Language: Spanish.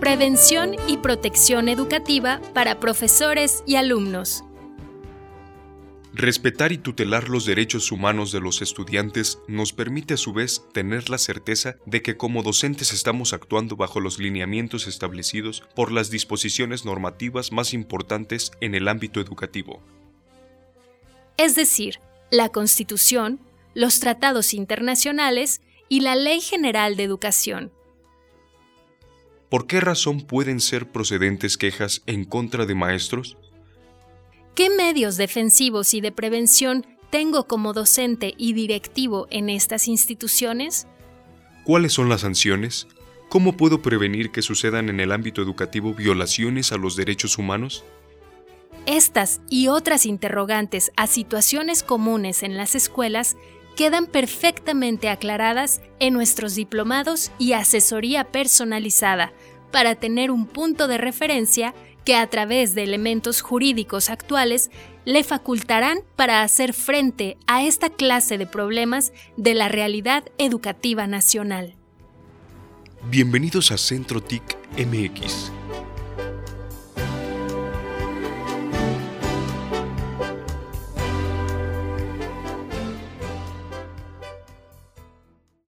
Prevención y protección educativa para profesores y alumnos. Respetar y tutelar los derechos humanos de los estudiantes nos permite a su vez tener la certeza de que como docentes estamos actuando bajo los lineamientos establecidos por las disposiciones normativas más importantes en el ámbito educativo. Es decir, la Constitución, los tratados internacionales y la Ley General de Educación. ¿Por qué razón pueden ser procedentes quejas en contra de maestros? ¿Qué medios defensivos y de prevención tengo como docente y directivo en estas instituciones? ¿Cuáles son las sanciones? ¿Cómo puedo prevenir que sucedan en el ámbito educativo violaciones a los derechos humanos? Estas y otras interrogantes a situaciones comunes en las escuelas quedan perfectamente aclaradas en nuestros diplomados y asesoría personalizada para tener un punto de referencia que a través de elementos jurídicos actuales le facultarán para hacer frente a esta clase de problemas de la realidad educativa nacional. Bienvenidos a Centro TIC MX